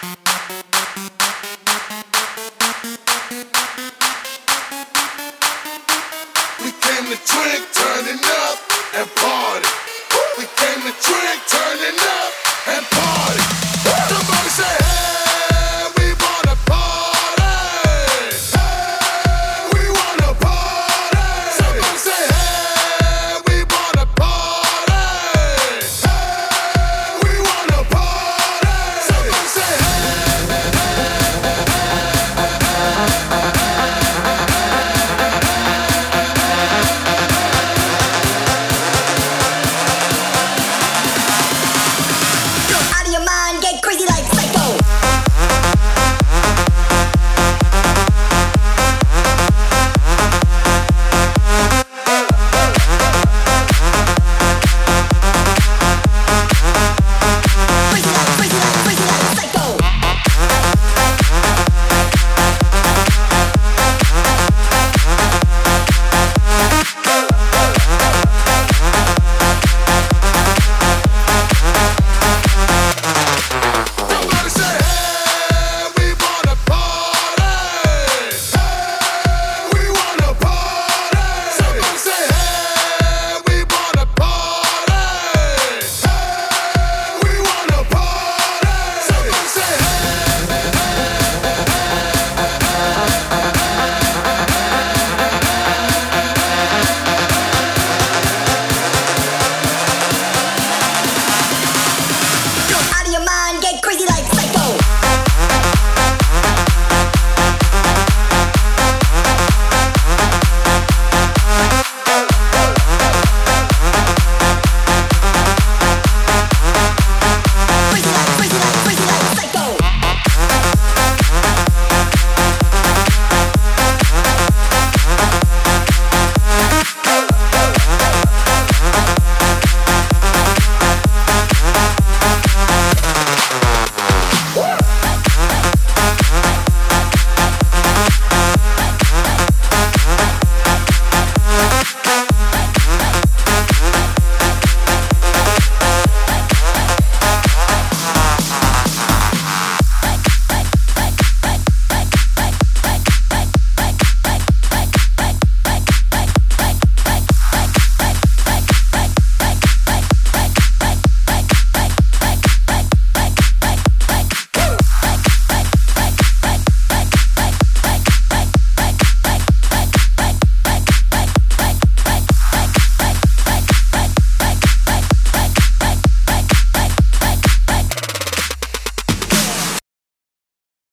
We came to drink, turning up, and party. We came to drink, turning up.